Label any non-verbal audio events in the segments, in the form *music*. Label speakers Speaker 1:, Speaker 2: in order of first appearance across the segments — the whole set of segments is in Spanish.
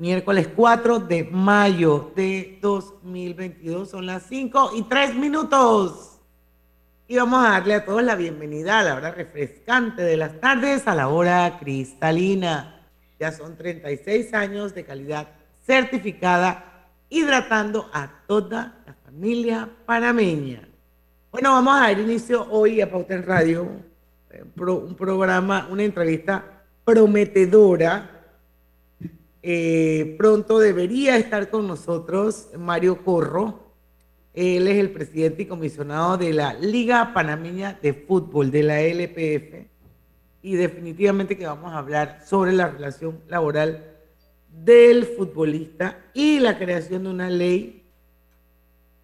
Speaker 1: miércoles 4 de mayo de 2022. Son las 5 y 3 minutos. Y vamos a darle a todos la bienvenida a la hora refrescante de las tardes, a la hora cristalina. Ya son 36 años de calidad certificada, hidratando a toda la familia panameña. Bueno, vamos a dar inicio hoy a Pauta en Radio, un programa, una entrevista prometedora eh, pronto debería estar con nosotros Mario Corro. Él es el presidente y comisionado de la Liga Panameña de Fútbol, de la LPF. Y definitivamente que vamos a hablar sobre la relación laboral del futbolista y la creación de una ley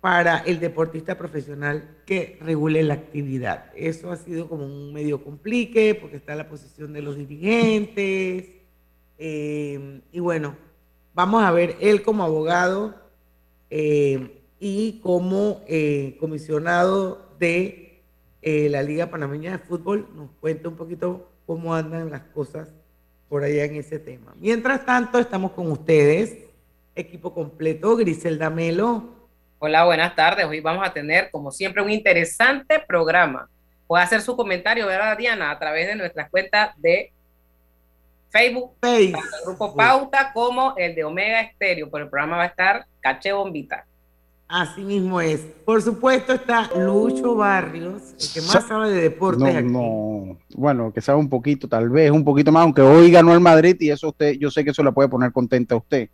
Speaker 1: para el deportista profesional que regule la actividad. Eso ha sido como un medio complique porque está la posición de los dirigentes, eh, y bueno, vamos a ver, él como abogado eh, y como eh, comisionado de la Liga Panameña de Fútbol, nos cuenta un poquito cómo andan las cosas por allá en ese tema. Mientras tanto, estamos con ustedes, equipo completo, Griselda Melo.
Speaker 2: Hola, buenas tardes. Hoy vamos a tener, como siempre, un interesante programa. Puede hacer su comentario, ¿verdad, Diana? A través de nuestras cuentas de Facebook, el grupo Pauta, como el de Omega Estéreo. Por el programa va a estar Caché Bombita.
Speaker 1: Así mismo es. Por supuesto está Lucho Barrios, el que más sabe de deportes
Speaker 3: no, No, bueno, que sabe un poquito, tal vez un poquito más, aunque hoy ganó el Madrid y eso usted, yo sé que eso la puede poner contenta a usted.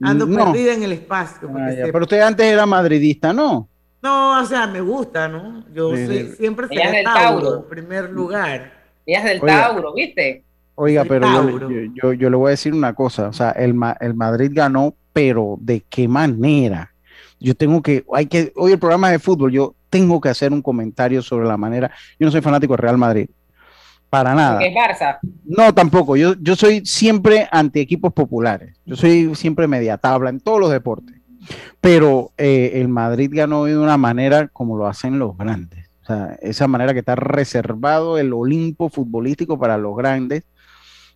Speaker 1: Ando perdida en el espacio.
Speaker 3: Ah, pero usted antes era madridista, ¿no?
Speaker 1: No, o sea, me gusta, ¿no? Yo siempre seré Tauro, en primer lugar.
Speaker 2: Ella es del Tauro, ¿viste?
Speaker 3: Oiga, pero yo, yo, le voy a decir una cosa, o sea, el, el Madrid ganó, pero ¿de qué manera? Yo tengo que, hay que, hoy el programa de fútbol, yo tengo que hacer un comentario sobre la manera, yo no soy fanático de Real Madrid, para nada.
Speaker 2: ¿Es Barça?
Speaker 3: No, tampoco, yo, yo soy siempre anti equipos populares, yo soy siempre media tabla en todos los deportes, pero eh, el Madrid ganó de una manera como lo hacen los grandes. O sea, esa manera que está reservado el Olimpo futbolístico para los grandes,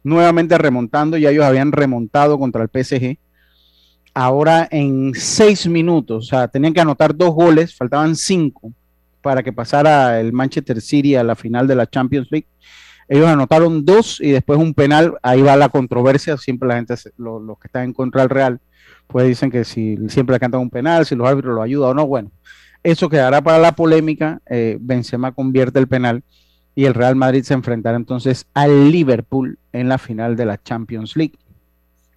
Speaker 3: nuevamente remontando, ya ellos habían remontado contra el PSG. Ahora en seis minutos, o sea, tenían que anotar dos goles, faltaban cinco para que pasara el Manchester City a la final de la Champions League. Ellos anotaron dos y después un penal, ahí va la controversia, siempre la gente, los, que están en contra del Real, pues dicen que si siempre le cantan un penal, si los árbitros lo ayudan o no, bueno, eso quedará para la polémica, eh, Benzema convierte el penal y el Real Madrid se enfrentará entonces al Liverpool en la final de la Champions League.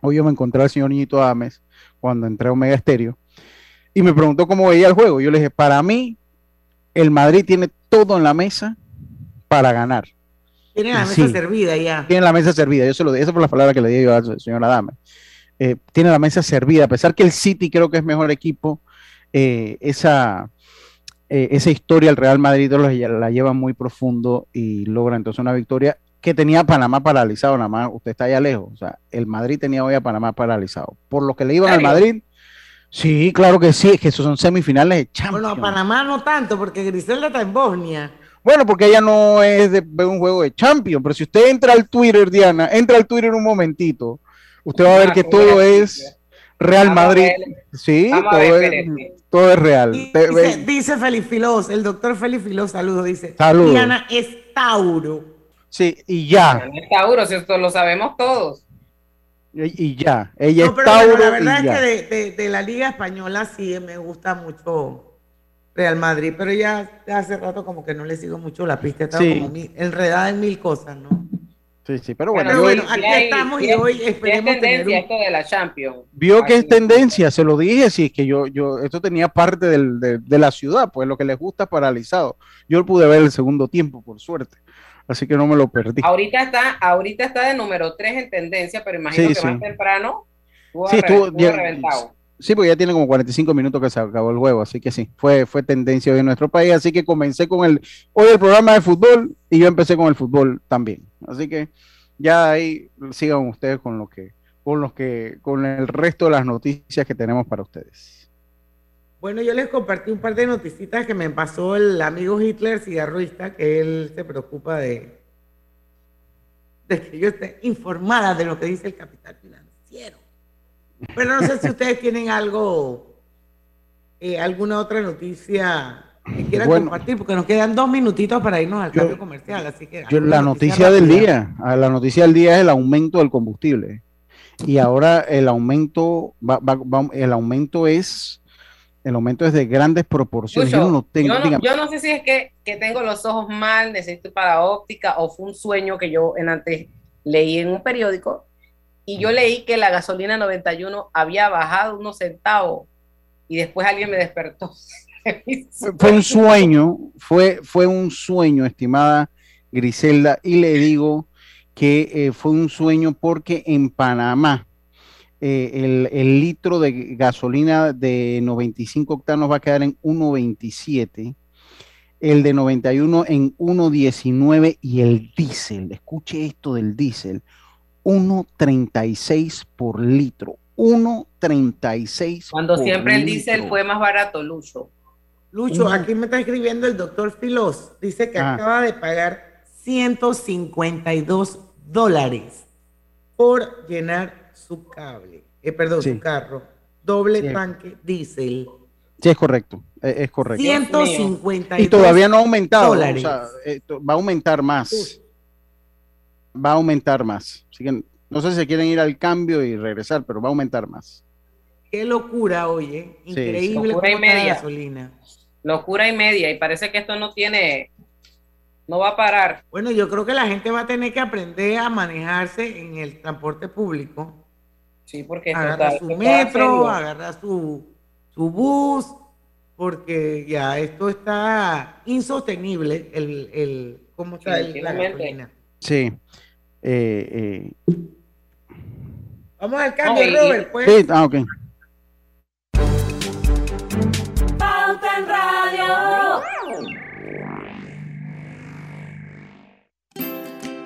Speaker 3: Hoy yo me encontré al señor Niñito Ames cuando entré a Omega Estéreo y me preguntó cómo veía el juego. Yo le dije, para mí, el Madrid tiene todo en la mesa para ganar.
Speaker 1: Tiene la mesa servida ya.
Speaker 3: Tiene la mesa servida, yo se lo dije, esa fue la palabra que le di yo al señor Adame. Eh, tiene la mesa servida, a pesar que el City creo que es mejor equipo, eh, esa, eh, esa historia el Real Madrid la, lleva muy profundo y logra entonces una victoria que tenía Panamá paralizado, nada más usted está allá lejos, o sea, el Madrid tenía hoy a Panamá paralizado. Por lo que le iban al Madrid, sí, claro que sí, es que esos son semifinales de Champions.
Speaker 1: Bueno, a Panamá no tanto, porque Griselda está en Bosnia.
Speaker 3: Bueno, porque ella no es de, un juego de Champions, pero si usted entra al Twitter, Diana, entra al Twitter un momentito, usted va a ver que todo es Real Madrid. Sí, todo es, todo es real.
Speaker 1: Dice, dice Félix Filós, el doctor Félix Filós, saludo, dice.
Speaker 3: Saludos.
Speaker 1: Diana es Tauro.
Speaker 3: Sí, y ya.
Speaker 2: Diana es Tauro, si esto lo sabemos todos.
Speaker 3: Y, ya, ella es Tauro.
Speaker 1: la verdad es que de, la Liga Española sí me gusta mucho Real Madrid, pero ya hace rato como que no le sigo mucho la pista, está como enredada en mil cosas, ¿no?
Speaker 3: Sí, sí, pero bueno,
Speaker 1: aquí estamos y hoy esperemos
Speaker 2: tendencia esto de la Champions.
Speaker 3: Vio que es tendencia, se lo dije, si es que yo, yo, esto tenía parte de, la ciudad, pues lo que les gusta paralizado. Yo pude ver el segundo tiempo, por suerte, así que no me lo perdí.
Speaker 2: Ahorita está, ahorita está de número 3 en tendencia, pero imagino que más temprano
Speaker 3: sí, estuvo, reventado. Sí, porque ya tiene como 45 minutos que se acabó el juego, así que sí, fue, fue tendencia hoy en nuestro país, así que comencé con el, hoy el programa de fútbol y yo empecé con el fútbol también. Así que ya ahí sigan ustedes con lo que, con los que, con el resto de las noticias que tenemos para ustedes.
Speaker 1: Bueno, yo les compartí un par de noticitas que me pasó el amigo Hitler cigarruista, que él se preocupa de, de que yo esté informada de lo que dice el capital financiero. Pero no sé si ustedes tienen algo, eh, alguna otra noticia que quieran compartir, porque nos quedan dos minutitos para irnos al cambio comercial. Así que
Speaker 3: la noticia, del día, ah, la noticia del día es el aumento del combustible. Y ahora el aumento, el aumento es, el aumento es de grandes proporciones.
Speaker 2: yo, no yo, no, sé si es que, que, tengo los ojos mal, necesito para óptica o fue un sueño que yo en antes leí en un periódico y yo leí que la gasolina 91 había bajado unos centavos y después alguien me despertó.
Speaker 3: Fue un sueño, fue, fue un sueño, estimada Griselda, y le digo que eh, fue un sueño porque en Panamá eh, el, el, litro de gasolina de 95 octanos va a quedar en 1.27, el de 91 en 1.19 y el diésel, escuche esto del diésel, 1.36 por litro. 1.36.
Speaker 2: Cuando siempre el diésel fue más barato, Lucho.
Speaker 1: Lucho, aquí me está escribiendo el doctor Filos. Dice que ah. acaba de pagar 152 dólares por llenar su cable. Eh, perdón, su carro. Doble tanque diésel.
Speaker 3: Sí, es correcto. Es, correcto.
Speaker 1: 152
Speaker 3: Y todavía no ha aumentado. Dólares. Eh, va a aumentar más va a aumentar más. Así que no sé si quieren ir al cambio y regresar, pero va a aumentar más.
Speaker 1: Qué locura, oye. Increíble
Speaker 2: Locura media. gasolina. Locura y media. Y parece que esto no tiene, no va a parar.
Speaker 1: Bueno, yo creo que la gente va a tener que aprender a manejarse en el transporte público.
Speaker 2: Sí, porque
Speaker 1: agarra su metro, agarra su, su bus, porque ya esto está insostenible, el, el cómo está el, la gasolina.
Speaker 3: Sí. Eh,
Speaker 1: eh. Vamos al cambio, Robert, pues. Sí, ah, ok.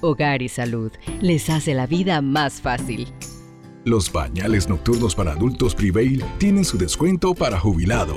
Speaker 4: Hogar y Salud les hace la vida más fácil.
Speaker 5: Los pañales nocturnos para adultos Prevail tienen su descuento para jubilado.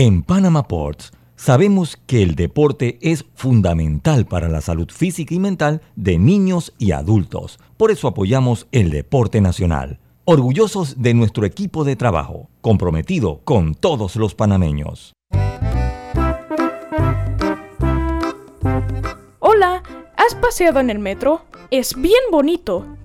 Speaker 6: En Panama Ports sabemos que el deporte es fundamental para la salud física y mental de niños y adultos. Por eso apoyamos el deporte nacional. Orgullosos de nuestro equipo de trabajo, comprometido con todos los panameños.
Speaker 7: Hola, ¿has paseado en el metro? Es bien bonito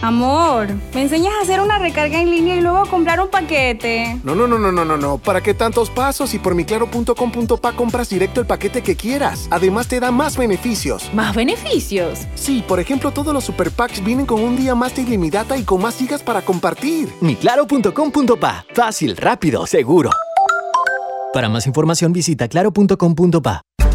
Speaker 8: Amor, ¿me enseñas a hacer una recarga en línea y luego a comprar un paquete?
Speaker 9: No, no, no, no, no, no, no. ¿Para qué tantos pasos? Y por miclaro.com.pa compras directo el paquete que quieras. Además te da más beneficios.
Speaker 8: ¿Más beneficios?
Speaker 9: Sí, por ejemplo, todos los super packs vienen con un día más de ilimitada y con más gigas para compartir.
Speaker 10: Miclaro.com.pa. Fácil, rápido, seguro. Para más información visita claro.com.pa.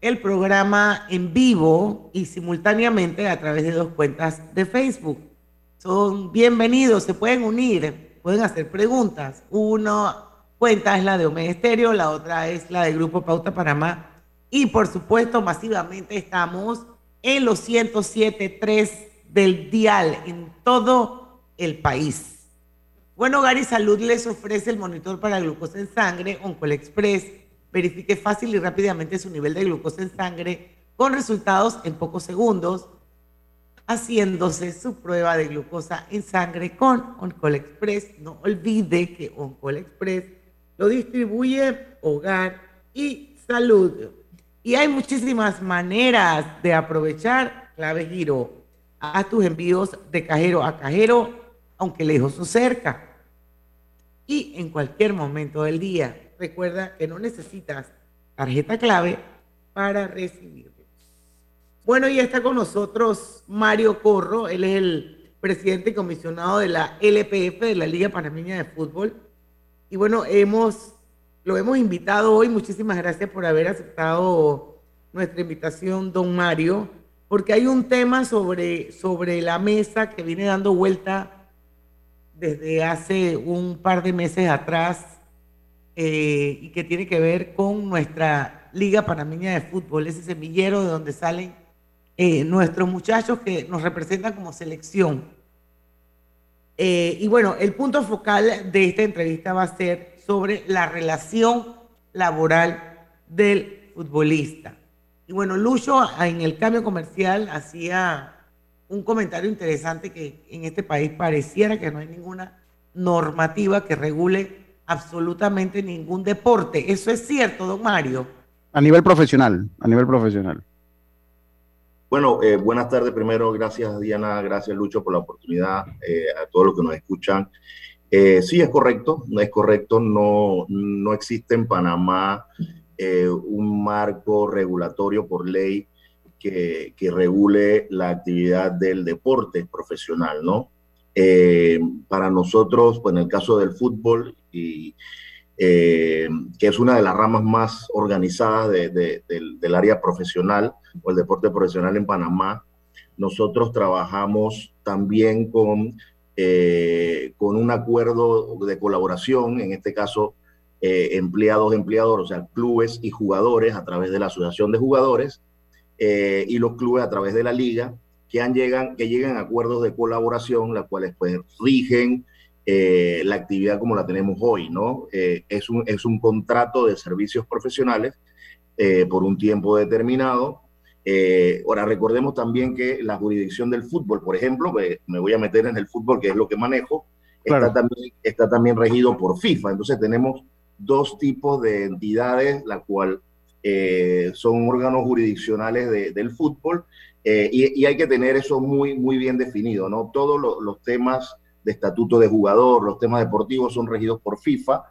Speaker 1: el programa en vivo y simultáneamente a través de dos cuentas de Facebook. Son bienvenidos, se pueden unir, pueden hacer preguntas. Una cuenta es la de Omega Estéreo, la otra es la del Grupo Pauta Panamá. Y por supuesto, masivamente estamos en los 107.3 del dial en todo el país. Bueno, Gary Salud les ofrece el monitor para glucosa en sangre, Oncol Express. Verifique fácil y rápidamente su nivel de glucosa en sangre con resultados en pocos segundos, haciéndose su prueba de glucosa en sangre con Oncol Express. No olvide que Oncol Express lo distribuye Hogar y Salud. Y hay muchísimas maneras de aprovechar clave giro. Haz tus envíos de cajero a cajero, aunque lejos o cerca. Y en cualquier momento del día. Recuerda que no necesitas tarjeta clave para recibirlos. Bueno, y está con nosotros Mario Corro. Él es el presidente comisionado de la LPF, de la Liga Panameña de Fútbol. Y bueno, hemos, lo hemos invitado hoy. Muchísimas gracias por haber aceptado nuestra invitación, don Mario, porque hay un tema sobre, sobre la mesa que viene dando vuelta desde hace un par de meses atrás eh, y que tiene que ver con nuestra Liga Panameña de Fútbol, ese semillero de donde salen eh, nuestros muchachos que nos representan como selección. Eh, y bueno, el punto focal de esta entrevista va a ser sobre la relación laboral del futbolista. Y bueno, Lucho en el cambio comercial hacía un comentario interesante que en este país pareciera que no hay ninguna normativa que regule absolutamente ningún deporte. ¿Eso es cierto, don Mario?
Speaker 3: A nivel profesional, a nivel profesional.
Speaker 11: Bueno, eh, buenas tardes primero. Gracias Diana, gracias Lucho por la oportunidad, eh, a todos los que nos escuchan. Eh, sí, es correcto, no es correcto, no, no existe en Panamá un marco regulatorio por ley que, que, regule la actividad del deporte profesional, ¿no? Para nosotros, pues en el caso del fútbol, y, que es una de las ramas más organizadas de, de, del, del área profesional, o el deporte profesional en Panamá, nosotros trabajamos también con, eh, con un acuerdo de colaboración, en este caso eh, empleados, empleadores, o sea, clubes y jugadores a través de la Asociación de Jugadores eh, y los clubes a través de la liga, que, han llegan, que llegan a acuerdos de colaboración, las cuales pues rigen la actividad como la tenemos hoy, ¿no? es, un, es un contrato de servicios profesionales por un tiempo determinado eh, ahora, recordemos también que la jurisdicción del fútbol, por ejemplo, me voy a meter en el fútbol, que es lo que manejo, está, también, está también regido por FIFA. Entonces tenemos dos tipos de entidades, la cual eh, son órganos jurisdiccionales del fútbol, eh, y, hay que tener eso muy, muy bien definido, ¿no? Todos los temas de estatuto de jugador, los temas deportivos son regidos por FIFA.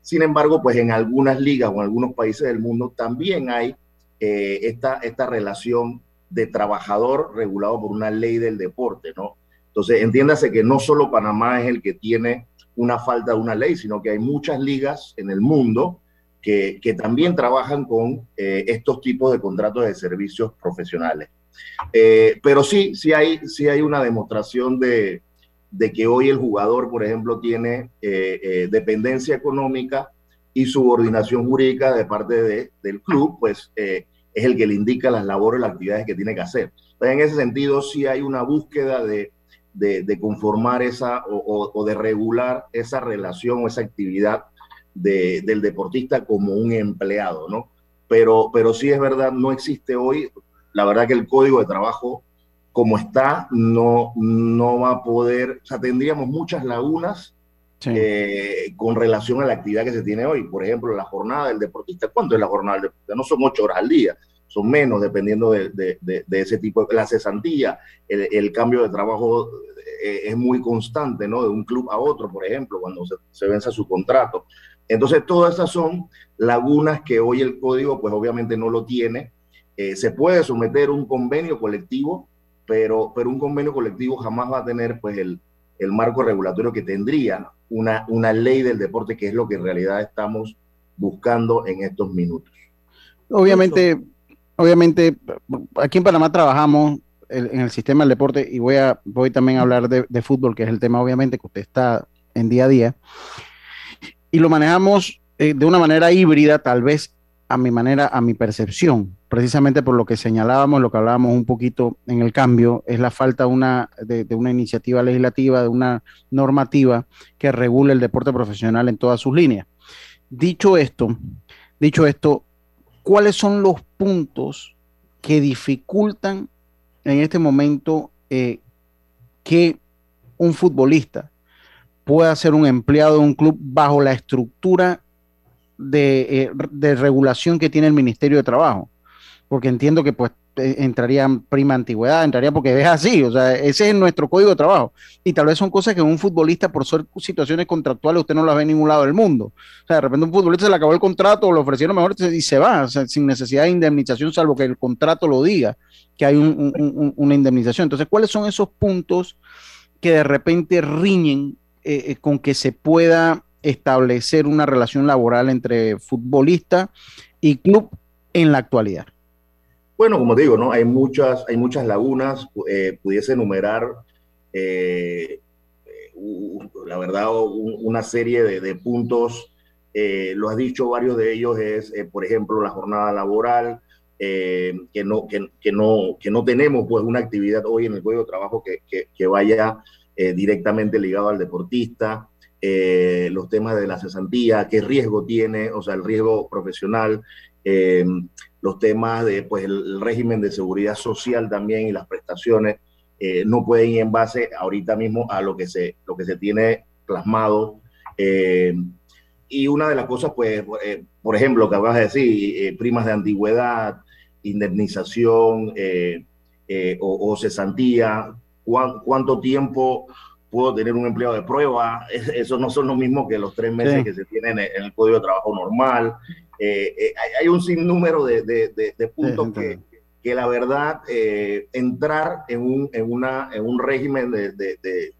Speaker 11: Sin embargo, pues en algunas ligas o en algunos países del mundo también hay eh, esta, esta relación de trabajador regulado por una ley del deporte, ¿no? Entonces, entiéndase que no solo Panamá es el que tiene una falta de una ley, sino que hay muchas ligas en el mundo que, que también trabajan con eh, estos tipos de contratos de servicios profesionales. Eh, pero sí, sí hay, sí hay una demostración de, de que hoy el jugador, por ejemplo, tiene dependencia económica y subordinación jurídica de parte de, del club, pues eh, es el que le indica las labores, las actividades que tiene que hacer. en ese sentido, sí hay una búsqueda de, de, conformar esa o, de regular esa relación o esa actividad del deportista como un empleado, ¿no? Pero, pero sí es verdad, no existe hoy, la verdad que el código de trabajo como está no, no va a poder, o sea, tendríamos muchas lagunas eh, con relación a la actividad que se tiene hoy. Por ejemplo, la jornada del deportista. ¿Cuánto es la jornada del deportista? No son ocho horas al día, son menos dependiendo de, de, de, ese tipo de... La cesantía, el, el cambio de trabajo eh, es muy constante, ¿no? De un club a otro, por ejemplo, cuando se, se vence su contrato. Entonces, todas esas son lagunas que hoy el código, pues obviamente no lo tiene. Eh, se puede someter un convenio colectivo, pero, pero un convenio colectivo jamás va a tener, pues, el, el marco regulatorio que tendría una, una ley del deporte, que es lo que en realidad estamos buscando en estos minutos.
Speaker 3: Obviamente, obviamente, aquí en Panamá trabajamos en el sistema del deporte y voy a voy también a hablar de, fútbol, que es el tema obviamente que usted está en día a día. Y lo manejamos eh, de una manera híbrida, tal vez a mi manera, a mi percepción, precisamente por lo que señalábamos, lo que hablábamos un poquito en el cambio, es la falta una, de, una iniciativa legislativa, de una normativa que regule el deporte profesional en todas sus líneas. Dicho esto, dicho esto, ¿cuáles son los puntos que dificultan en este momento eh, que un futbolista pueda ser un empleado de un club bajo la estructura eh, de, regulación que tiene el Ministerio de Trabajo, porque entiendo que pues eh, entraría en prima antigüedad, entraría porque es así, o sea, ese es nuestro código de trabajo. Y tal vez son cosas que un futbolista, por ser situaciones contractuales, usted no las ve en ningún lado del mundo. O sea, de repente un futbolista se le acabó el contrato, o le ofrecieron mejor y se va, sin necesidad de indemnización, salvo que el contrato lo diga, que hay una indemnización. Entonces, ¿cuáles son esos puntos que de repente riñen eh, con que se pueda establecer una relación laboral entre futbolista y club en la actualidad?
Speaker 11: Bueno, como digo, ¿no? Hay muchas, hay muchas lagunas, eh, pudiese enumerar, eh, la verdad, una serie de, puntos, eh, lo has dicho, varios de ellos es, por ejemplo, la jornada laboral, que, no, que, no, que no tenemos pues una actividad hoy en el juego de trabajo que, que vaya directamente ligado al deportista, los temas de la cesantía, qué riesgo tiene, o sea, el riesgo profesional, los temas de, pues, el régimen de seguridad social también y las prestaciones, eh, no pueden ir en base ahorita mismo a lo que se, lo que se tiene plasmado. y una de las cosas, pues, por ejemplo, que acabas de decir, primas de antigüedad, indemnización o, o, cesantía, cuánto tiempo puedo tener un empleado de prueba, *laughs* eso no son lo mismo que los tres meses que se tienen en el código de trabajo normal. Eh, eh, hay, un sinnúmero de, de, puntos que, que, la verdad, eh, entrar en un, en, una, en un régimen de,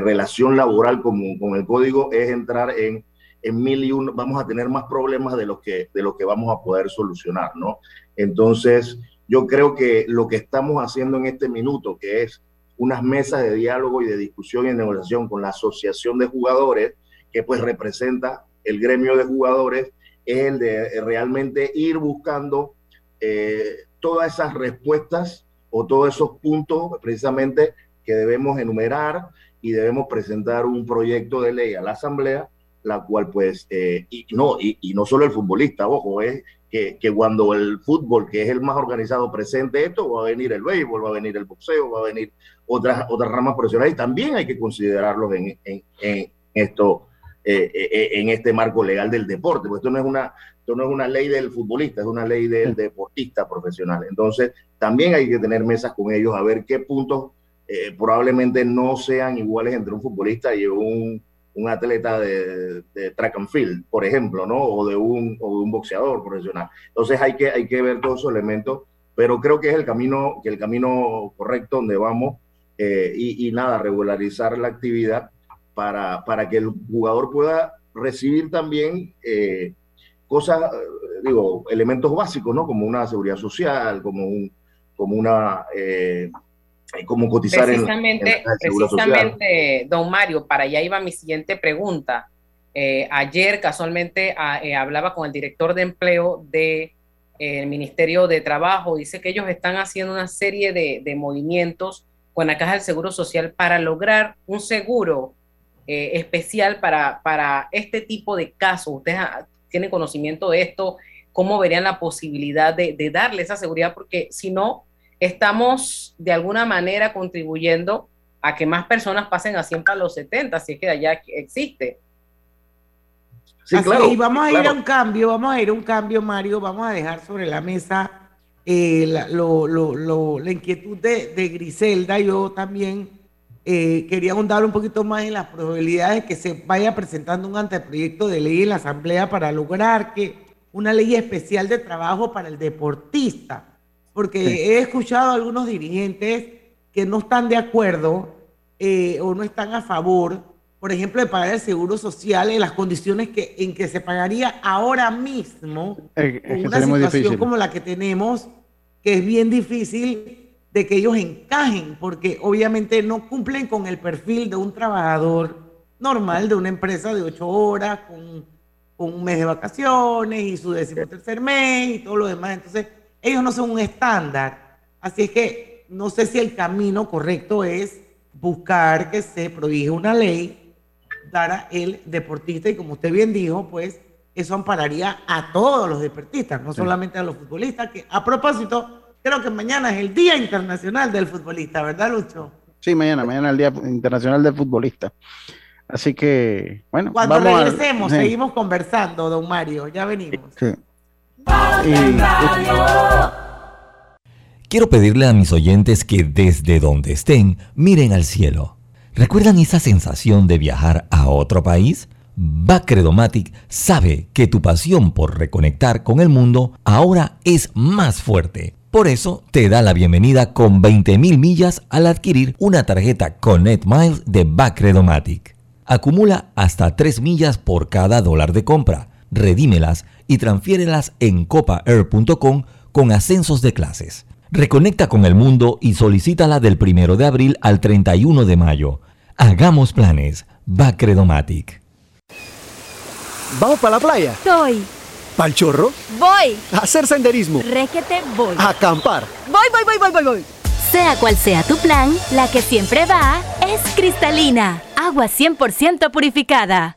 Speaker 11: relación laboral con, con el código es entrar en, en mil y uno, vamos a tener más problemas de los que, de los que vamos a poder solucionar, ¿no? Entonces, yo creo que lo que estamos haciendo en este minuto, que es unas mesas de diálogo y de discusión y de negociación con la asociación de jugadores, que pues representa el gremio de jugadores, el de realmente ir buscando eh, todas esas respuestas o todos esos puntos precisamente que debemos enumerar y debemos presentar un proyecto de ley a la Asamblea, la cual pues, eh, y, no, y, no solo el futbolista, ojo, es que, que, cuando el fútbol, que es el más organizado, presente esto, va a venir el béisbol, va a venir el boxeo, va a venir otras, otras ramas profesionales, y también hay que considerarlos en, en, en esto, eh, eh, en este marco legal del deporte, porque esto no es una, esto no es una ley del futbolista, es una ley del deportista profesional. Entonces, también hay que tener mesas con ellos a ver qué puntos eh, probablemente no sean iguales entre un futbolista y un, un atleta de, de, track and field, por ejemplo, ¿no? O de un, o de un boxeador profesional. Entonces hay que, hay que ver todos esos elementos, pero creo que es el camino, que el camino correcto donde vamos eh, y, y, nada, regularizar la actividad para, para que el jugador pueda recibir también eh, cosas, digo, elementos básicos, ¿no? Como una seguridad social, como, un, como una... Eh, cómo cotizar
Speaker 2: precisamente,
Speaker 11: en, en
Speaker 2: precisamente don Mario para allá iba mi siguiente pregunta. Eh, ayer casualmente a, eh, hablaba con el director de empleo del de, Ministerio de Trabajo. Dice que ellos están haciendo una serie de, de, movimientos con la Caja del Seguro Social para lograr un seguro eh, especial para, para este tipo de casos ustedes tienen conocimiento de esto cómo verían la posibilidad de, de darle esa seguridad porque si no estamos de alguna manera contribuyendo a que más personas pasen a 100 para los 70, así que allá existe.
Speaker 1: Sí, así claro, y vamos a claro. ir a un cambio, vamos a ir a un cambio, Mario, vamos a dejar sobre la mesa eh, la, lo, lo, lo, la, inquietud de, de, Griselda. Yo también eh, quería ahondar un poquito más en las probabilidades de que se vaya presentando un anteproyecto de ley en la Asamblea para lograr que una ley especial de trabajo para el deportista porque sí. he escuchado a algunos dirigentes que no están de acuerdo eh, o no están a favor, por ejemplo, de pagar el seguro social en las condiciones que, en que se pagaría ahora mismo,
Speaker 3: es,
Speaker 1: con una situación como la que tenemos, que es bien difícil de que ellos encajen, porque obviamente no cumplen con el perfil de un trabajador normal de una empresa de ocho horas, con, con un mes de vacaciones y su decimotercer mes y todo lo demás. Entonces, ellos no son un estándar. Así es que no sé si el camino correcto es buscar que se prohíba una ley para el deportista y como usted bien dijo, pues eso ampararía a todos los deportistas, no sí. solamente a los futbolistas, que a propósito, creo que mañana es el Día Internacional del Futbolista, ¿verdad, Lucho?
Speaker 3: Sí, mañana, mañana es el Día Internacional del Futbolista. Así que, bueno.
Speaker 1: Cuando regresemos, a... seguimos conversando, don Mario, ya venimos.
Speaker 3: Sí.
Speaker 6: Quiero pedirle a mis oyentes que desde donde estén miren al cielo. ¿Recuerdan esa sensación de viajar a otro país? Bacredomatic sabe que tu pasión por reconectar con el mundo ahora es más fuerte. Por eso te da la bienvenida con 20.000 millas al adquirir una tarjeta Connect Miles de Bacredomatic. Acumula hasta 3 millas por cada dólar de compra redímelas y transfiérelas en copaair.com con ascensos de clases. Reconecta con el mundo y solicítala del 1 de abril al 31 de mayo. Hagamos planes. Va Credomatic.
Speaker 10: ¿Vamos para la playa?
Speaker 12: Soy.
Speaker 10: ¿Pal chorro?
Speaker 12: Voy.
Speaker 10: A hacer senderismo.
Speaker 12: Réquete, voy.
Speaker 10: A acampar.
Speaker 12: Voy, voy, voy, voy, voy, voy. Sea cual sea tu plan, la que siempre va es cristalina. Agua 100% purificada.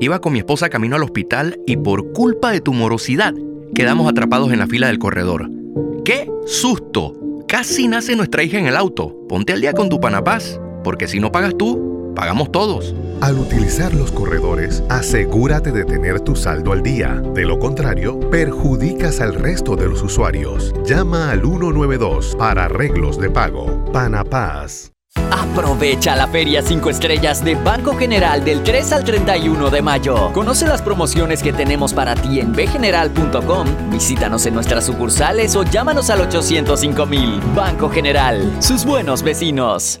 Speaker 13: Iba con mi esposa camino al hospital y por culpa de tu morosidad quedamos atrapados en la fila del corredor. ¡Qué susto! Casi nace nuestra hija en el auto. Ponte al día con tu Panapaz, porque si no pagas tú, pagamos todos.
Speaker 14: Al utilizar los corredores, asegúrate de tener tu saldo al día. De lo contrario, perjudicas al resto de los usuarios. Llama al 192 para arreglos de pago. Panapaz.
Speaker 15: Aprovecha la Feria 5 Estrellas de Banco General del 3 al 31 de mayo. Conoce las promociones que tenemos para ti en bgeneral.com, visítanos en nuestras sucursales o llámanos al 805 mil. Banco General, sus buenos vecinos.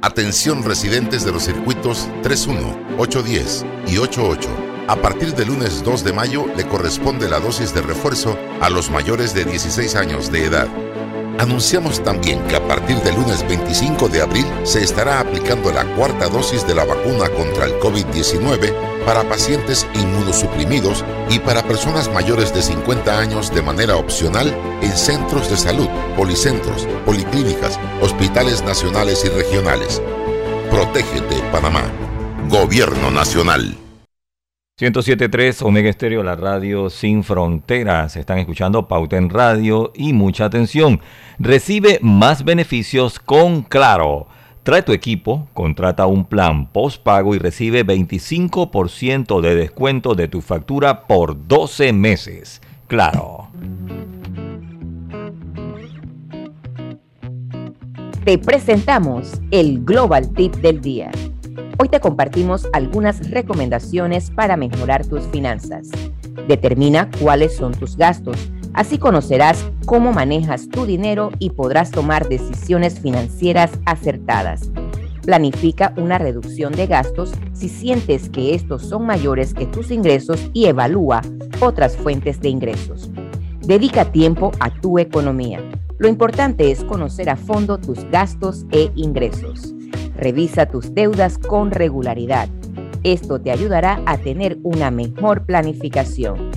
Speaker 16: Atención residentes de los circuitos 31, 810 y 88. A partir del lunes 2 de mayo le corresponde la dosis de refuerzo a los mayores de 16 años de edad. Anunciamos también que a partir del lunes 25 de abril se estará aplicando la cuarta dosis de la vacuna contra el COVID-19 para pacientes inmunosuprimidos y para personas mayores de 50 años de manera opcional en centros de salud, policentros, policlínicas, hospitales nacionales y regionales. Protégete, Panamá. Gobierno Nacional.
Speaker 6: 107.3 Omega Estéreo, la radio sin fronteras. Están escuchando Pauta en Radio y mucha atención. Recibe más beneficios con Claro. Trae tu equipo, contrata un plan postpago y recibe 25% de descuento de tu factura por 12 meses. Claro.
Speaker 17: Te presentamos el Global Tip del Día. Hoy te compartimos algunas recomendaciones para mejorar tus finanzas. Determina cuáles son tus gastos. Así conocerás cómo manejas tu dinero y podrás tomar decisiones financieras acertadas. Planifica una reducción de gastos si sientes que estos son mayores que tus ingresos y evalúa otras fuentes de ingresos. Dedica tiempo a tu economía. Lo importante es conocer a fondo tus gastos e ingresos. Revisa tus deudas con regularidad. Esto te ayudará a tener una mejor planificación.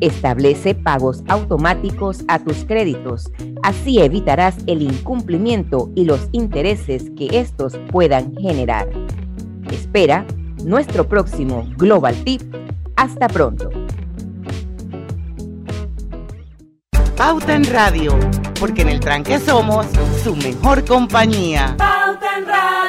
Speaker 17: Establece pagos automáticos a tus créditos. Así evitarás el incumplimiento y los intereses que estos puedan generar. Espera nuestro próximo Global Tip. Hasta pronto.
Speaker 1: Pauta en Radio, porque en el tranque somos su mejor compañía.
Speaker 18: Pauta en Radio.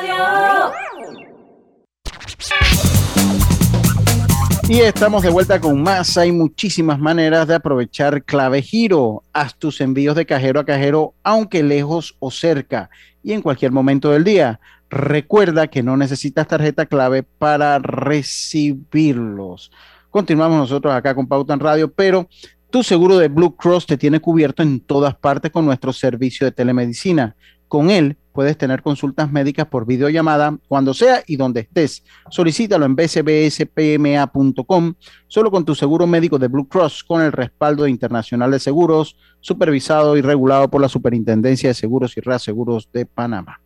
Speaker 3: Y estamos de vuelta con más. Hay muchísimas maneras de aprovechar Clave Giro. Haz tus envíos de cajero a cajero, aunque lejos o cerca, y en cualquier momento del día. Recuerda que no necesitas tarjeta clave para recibirlos. Continuamos nosotros acá con Pauta Radio, pero tu seguro de Blue Cross te tiene cubierto en todas partes con nuestro servicio de telemedicina. Con él puedes tener consultas médicas por videollamada cuando sea y donde estés. Solicítalo en bcbspma.com solo con tu seguro médico de Blue Cross con el respaldo internacional de seguros, supervisado y regulado por la Superintendencia de Seguros y Reaseguros de Panamá.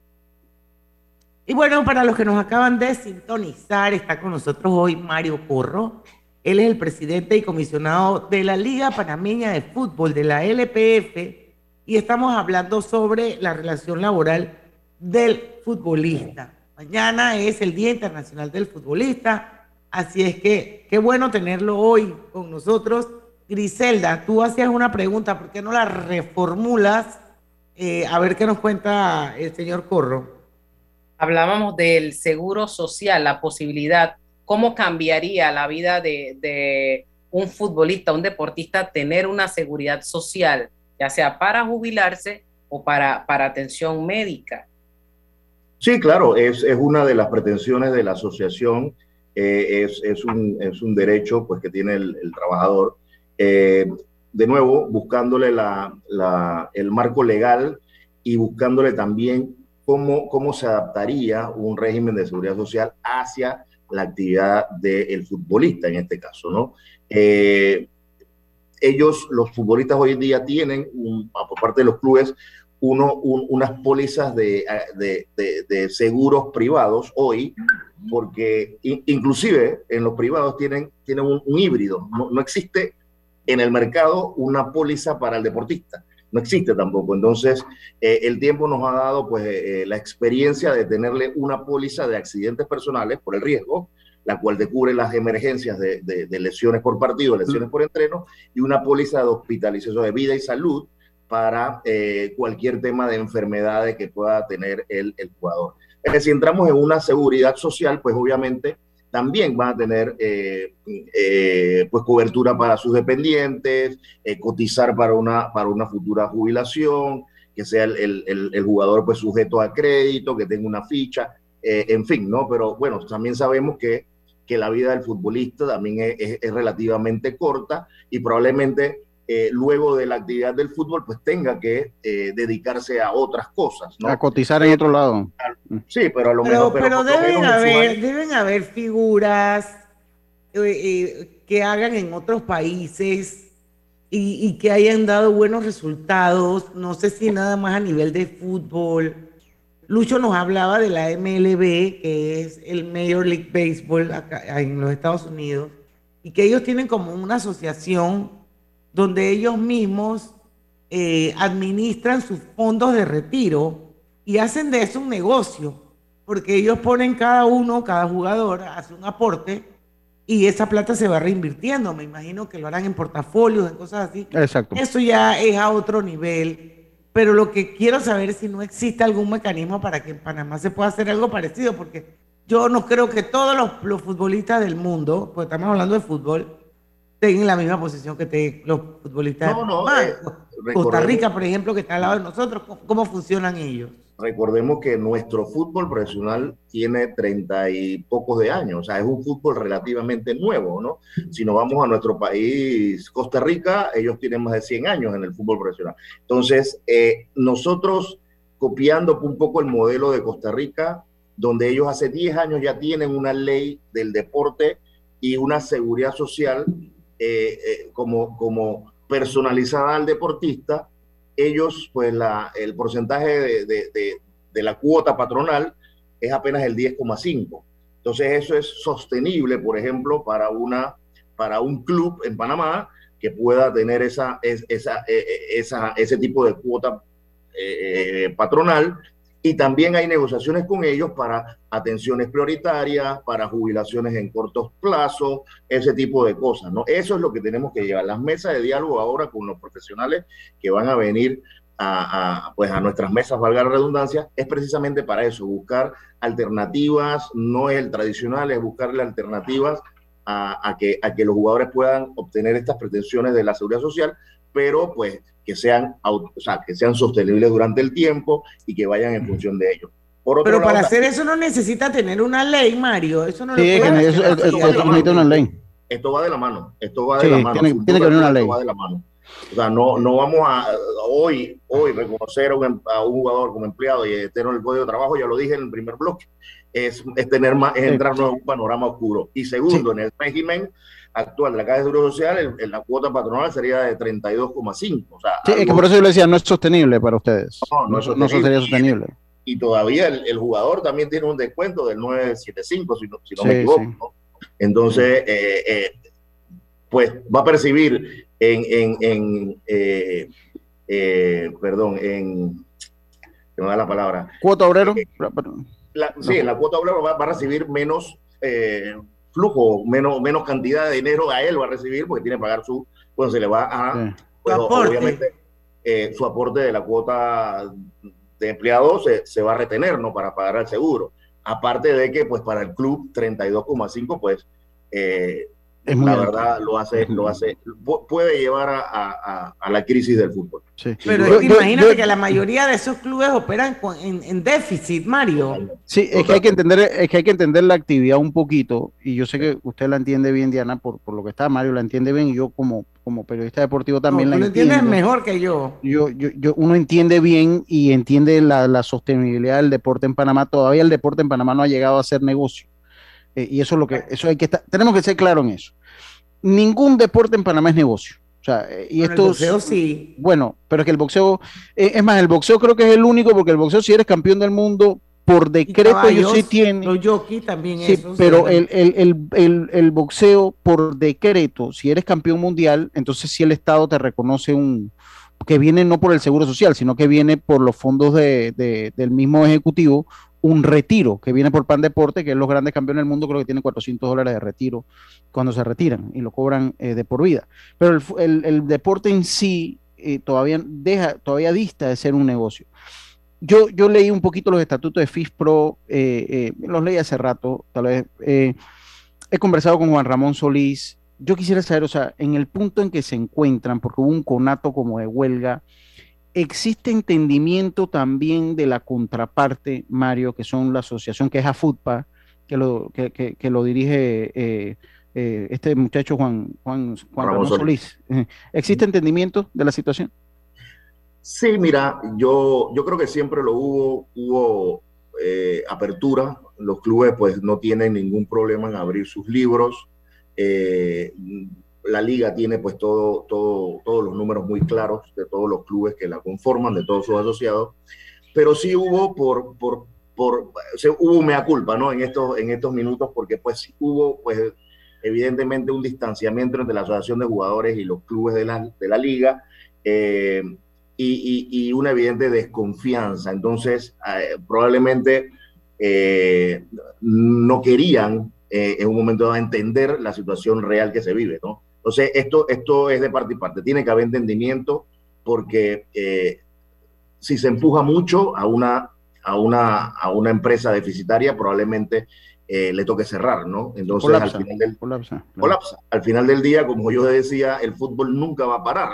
Speaker 1: Y bueno, para los que nos acaban de sintonizar, está con nosotros hoy Mario Porro. Él es el presidente y comisionado de la Liga Panameña de Fútbol, de la LPF, y estamos hablando sobre la relación laboral del futbolista. Mañana es el Día Internacional del Futbolista, así es que qué bueno tenerlo hoy con nosotros. Griselda, tú hacías una pregunta, ¿por qué no la reformulas? Eh, a ver qué nos cuenta el señor Corro.
Speaker 2: Hablábamos del seguro social, la posibilidad, cómo cambiaría la vida de, de un futbolista, un deportista, tener una seguridad social, ya sea para jubilarse o para, para atención médica.
Speaker 11: Sí, claro, es, es una de las pretensiones de la asociación, eh, es, es, un, es, un, derecho pues, que tiene el, el trabajador. Eh, de nuevo, buscándole la, la, el marco legal y buscándole también cómo, cómo se adaptaría un régimen de seguridad social hacia la actividad del futbolista en este caso, ¿no? Eh, ellos, los futbolistas hoy en día tienen, por parte de los clubes, uno, unas pólizas de, de, seguros privados hoy, porque inclusive en los privados tienen, tienen un, híbrido, no, no, existe en el mercado una póliza para el deportista, no existe tampoco. Entonces, eh, el tiempo nos ha dado pues eh, la experiencia de tenerle una póliza de accidentes personales por el riesgo, la cual te cubre las emergencias de, de, lesiones por partido, lesiones por entreno, y una póliza de hospitalización de vida y salud para eh, cualquier tema de enfermedades que pueda tener el, el jugador. si entramos en una seguridad social, pues obviamente también van a tener eh, eh, pues cobertura para sus dependientes, cotizar para una, para una futura jubilación, que sea el, el, el, jugador pues sujeto a crédito, que tenga una ficha, en fin, ¿no? Pero bueno, también sabemos que que la vida del futbolista también es, relativamente corta y probablemente eh, luego de la actividad del fútbol pues tenga que eh, dedicarse a otras cosas.
Speaker 3: A cotizar en otro lado.
Speaker 11: Sí, pero a lo
Speaker 1: mejor... Pero, deben, haber, deben haber figuras eh, que hagan en otros países y, y que hayan dado buenos resultados, no sé si nada más a nivel de fútbol Lucho nos hablaba de la MLB, que es el Major League Baseball acá en los Estados Unidos, y que ellos tienen como una asociación donde ellos mismos eh, administran sus fondos de retiro y hacen de eso un negocio, porque ellos ponen cada uno, cada jugador, hace un aporte y esa plata se va reinvirtiendo. Me imagino que lo harán en portafolios, en cosas así.
Speaker 3: Exacto.
Speaker 1: Eso ya es a otro nivel pero lo que quiero saber es si no existe algún mecanismo para que en Panamá se pueda hacer algo parecido, porque yo no creo que todos los, futbolistas del mundo, pues estamos hablando de fútbol, tengan la misma posición que los futbolistas no, de eh, Costa Rica, por ejemplo, que está al lado de nosotros, ¿cómo funcionan ellos?
Speaker 11: Recordemos que nuestro fútbol profesional tiene treinta y pocos de años, o sea, es un fútbol relativamente nuevo, ¿no? Si nos vamos a nuestro país, Costa Rica, ellos tienen más de 100 años en el fútbol profesional. Entonces, eh, nosotros, copiando un poco el modelo de Costa Rica, donde ellos hace 10 años ya tienen una ley del deporte y una seguridad social eh, eh, como, como personalizada al deportista, ellos, pues la, el porcentaje de, la cuota patronal es apenas el 10,5. Entonces eso es sostenible, por ejemplo, para, una, para un club en Panamá que pueda tener esa, esa, e, e, esa ese tipo de cuota eh, eh, patronal y también hay negociaciones con ellos para atenciones prioritarias, para jubilaciones en cortos plazos, ese tipo de cosas, ¿no? Eso es lo que tenemos que llevar. Las mesas de diálogo ahora con los profesionales que van a venir a, pues a nuestras mesas, valga la redundancia, es precisamente para eso, buscar alternativas, no es el tradicional, es buscarle alternativas a, que, a que los jugadores puedan obtener estas pretensiones de la seguridad social, pero pues que sean, o sea, que sean sostenibles durante el tiempo y que vayan en función de ello.
Speaker 1: Pero para hacer eso no necesita tener una ley, Mario. Eso no
Speaker 3: sí, lo puede eso, necesita una ley.
Speaker 11: Esto va de la mano. Esto va de la mano.
Speaker 3: Tiene, tiene que haber una ley.
Speaker 11: Va de la mano. O sea, no, no vamos a hoy, hoy reconocer a un, em, a un jugador como empleado y tener el código de trabajo, ya lo dije en el primer bloque, es, es tener más, es entrarnos en un panorama oscuro. Y segundo, en el régimen actual de la Caja de Seguro Social, en la cuota patronal sería de 32,5. O sea,
Speaker 3: sí, es que por eso yo le decía, no es sostenible para ustedes. No, no, no, no sería sostenible.
Speaker 11: Y, todavía el, jugador también tiene un descuento del 975, si no, si no me equivoco. Entonces, eh, eh, pues va a percibir en, en, en eh, perdón, en, que me da la palabra.
Speaker 3: Cuota obrero.
Speaker 11: sí, en la cuota obrero va, va a recibir menos flujo, menos, menos cantidad de dinero a él va a recibir porque tiene que pagar su, cuando se le va a, pues, obviamente, eh, su aporte de la cuota de empleados se, se, va a retener, ¿no? Para pagar el seguro. Aparte de que, pues, para el club 32,5, pues, eh, la verdad lo hace, lo hace, puede llevar a, la crisis del fútbol.
Speaker 1: Pero imagínate que la mayoría de esos clubes operan en, déficit, Mario.
Speaker 3: Sí, es que hay que entender, es que hay que entender la actividad un poquito, y yo sé que usted la entiende bien, Diana, por, por lo que está, Mario la entiende bien, y yo como, como periodista deportivo también
Speaker 1: la
Speaker 3: tú
Speaker 1: lo entiendes mejor que yo.
Speaker 3: Yo, yo, yo. Uno entiende bien y entiende la, la, sostenibilidad del deporte en Panamá. Todavía el deporte en Panamá no ha llegado a ser negocio. Eh, y eso es lo que, eso hay que estar, tenemos que ser claros en eso. Ningún deporte en Panamá es negocio. O sea, eh, y esto. El
Speaker 1: boxeo sí.
Speaker 3: Bueno, pero es que el boxeo, eh, es más, el boxeo creo que es el único, porque el boxeo, si eres campeón del mundo, por decreto ellos sí tienen.
Speaker 1: Los jockey también
Speaker 3: sí, pero el, el, el, el, boxeo por decreto, si eres campeón mundial, entonces sí el Estado te reconoce un que viene no por el seguro social, sino que viene por los fondos de, de, del mismo ejecutivo, un retiro que viene por Pan Deporte, que es los grandes campeones del mundo, creo que tienen 400 dólares de retiro cuando se retiran y lo cobran eh, de por vida. Pero el, deporte en sí eh, todavía deja, todavía dista de ser un negocio yo, yo leí un poquito los estatutos de FISPRO, eh, los leí hace rato, tal vez. He conversado con Juan Ramón Solís. Yo quisiera saber, o sea, en el punto en que se encuentran, porque hubo un conato como de huelga, ¿existe entendimiento también de la contraparte, Mario, que son la asociación que es AFUTPA, que lo, que, que, lo dirige este muchacho Juan, Juan, Juan Ramón Solís? ¿Existe entendimiento de la situación?
Speaker 11: Sí, mira, yo, yo creo que siempre lo hubo, hubo eh, apertura. Los clubes pues no tienen ningún problema en abrir sus libros. Eh, la liga tiene pues todo, todo, todos los números muy claros de todos los clubes que la conforman, de todos sus asociados. Pero sí hubo por, por, por hubo mea culpa, ¿no? En estos, en estos minutos, porque pues hubo pues evidentemente un distanciamiento entre la asociación de jugadores y los clubes de la, de la liga. Eh, y, una evidente desconfianza. Entonces, eh, probablemente eh, no querían eh, en un momento dado entender la situación real que se vive, ¿no? Entonces, esto, esto es de parte y parte. Tiene que haber entendimiento porque si se empuja mucho a una, a una, a una empresa deficitaria, probablemente le toque cerrar, ¿no? Entonces, al, final del, colapsa, al final del día, como yo decía, el fútbol nunca va a parar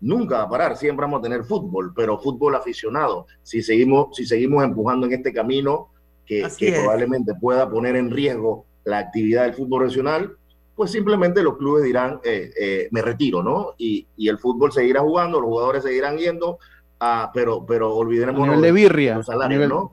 Speaker 11: nunca va a parar, siempre vamos a tener fútbol, pero fútbol aficionado. Si seguimos, si seguimos empujando en este camino que, probablemente pueda poner en riesgo la actividad del fútbol regional, pues simplemente los clubes dirán, eh, eh, me retiro, ¿no? Y, el fútbol seguirá jugando, los jugadores seguirán yendo, ah, pero, pero olvidemos...
Speaker 3: nivel de birria.
Speaker 11: Los salarios, ¿no?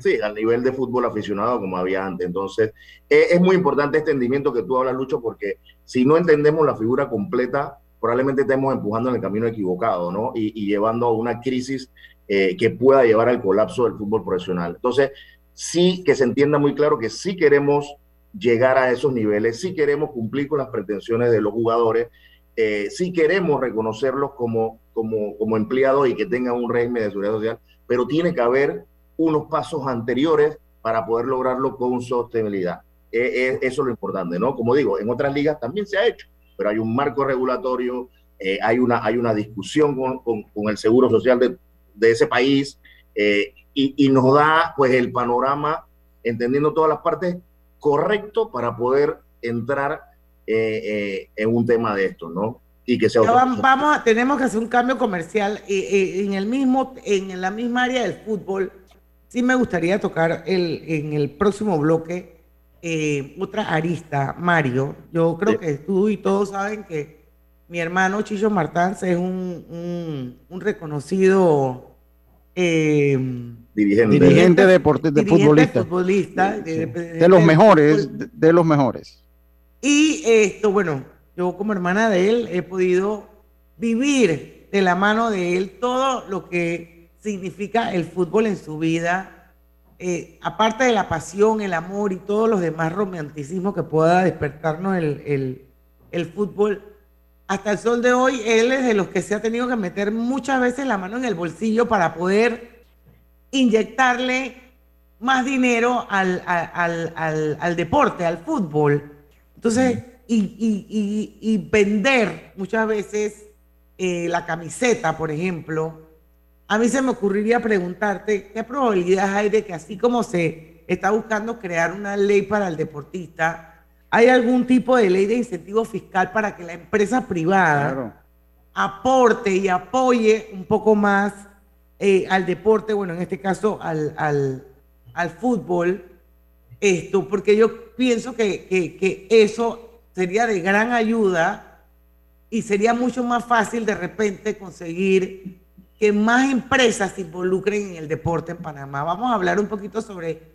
Speaker 11: sí, al nivel de fútbol aficionado como había antes. Entonces, eh, es muy importante este entendimiento que tú hablas, Lucho, porque si no entendemos la figura completa probablemente estemos empujando en el camino equivocado, ¿no? Y, llevando a una crisis eh, que pueda llevar al colapso del fútbol profesional. Entonces, sí que se entienda muy claro que sí queremos llegar a esos niveles, sí queremos cumplir con las pretensiones de los jugadores, eh, sí queremos reconocerlos como, como, como empleados y que tengan un régimen de seguridad social, pero tiene que haber unos pasos anteriores para poder lograrlo con sostenibilidad. Eh, eso es lo importante, ¿no? Como digo, en otras ligas también se ha hecho pero hay un marco regulatorio, eh, hay, una, hay una discusión con, con, el seguro social de, de ese país eh, y, y, nos da pues el panorama, entendiendo todas las partes, correcto para poder entrar eh, en un tema de esto, ¿no? Y que sea
Speaker 1: vamos, vamos, tenemos que hacer un cambio comercial en el mismo, en la misma área del fútbol. Sí me gustaría tocar el, en el próximo bloque eh, otra arista, Mario. Yo creo que tú y todos saben que mi hermano Chicho Martán es un, un, reconocido
Speaker 11: eh, dirigente.
Speaker 3: dirigente, de, futbolista. de, los mejores, de, los mejores.
Speaker 1: Y esto, bueno, yo como hermana de él he podido vivir de la mano de él todo lo que significa el fútbol en su vida eh, aparte de la pasión, el amor y todos los demás romanticismos que pueda despertarnos el, fútbol, hasta el sol de hoy, él es de los que se ha tenido que meter muchas veces la mano en el bolsillo para poder inyectarle más dinero al, deporte, al fútbol. Entonces, y, vender muchas veces eh, la camiseta, por ejemplo, a mí se me ocurriría preguntarte qué probabilidades hay de que así como se está buscando crear una ley para el deportista, hay algún tipo de ley de incentivo fiscal para que la empresa privada aporte y apoye un poco más eh, al deporte, bueno, en este caso al, al, fútbol, esto, porque yo pienso que, que, que eso sería de gran ayuda y sería mucho más fácil de repente conseguir que más empresas se involucren en el deporte en Panamá. Vamos a hablar un poquito sobre...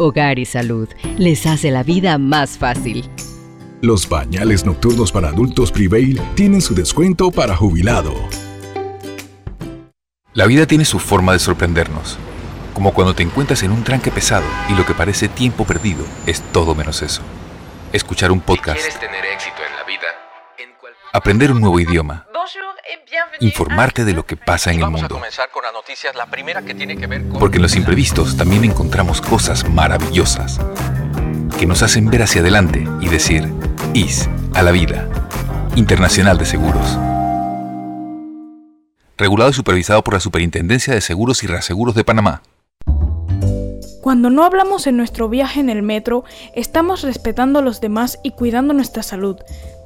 Speaker 4: Hogar y Salud les hace la vida más fácil.
Speaker 19: Los bañales nocturnos para adultos Prevail tienen su descuento para jubilado.
Speaker 20: La vida tiene su forma de sorprendernos, como cuando te encuentras en un tranque pesado y lo que parece tiempo perdido es todo menos eso. Escuchar un podcast.
Speaker 13: ¿Quieres tener éxito en la vida?
Speaker 20: Aprender un nuevo idioma. Informarte de lo que pasa en el mundo.
Speaker 13: comenzar con las noticias, la primera que tiene que ver con...
Speaker 20: Porque en los imprevistos también encontramos cosas maravillosas que nos hacen ver hacia adelante y decir, IS a la vida. Internacional de Seguros. Regulado y supervisado por la Superintendencia de Seguros y Reaseguros de Panamá.
Speaker 21: Cuando no hablamos en nuestro viaje en el metro, estamos respetando a los demás y cuidando nuestra salud.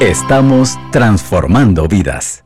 Speaker 22: estamos transformando vidas.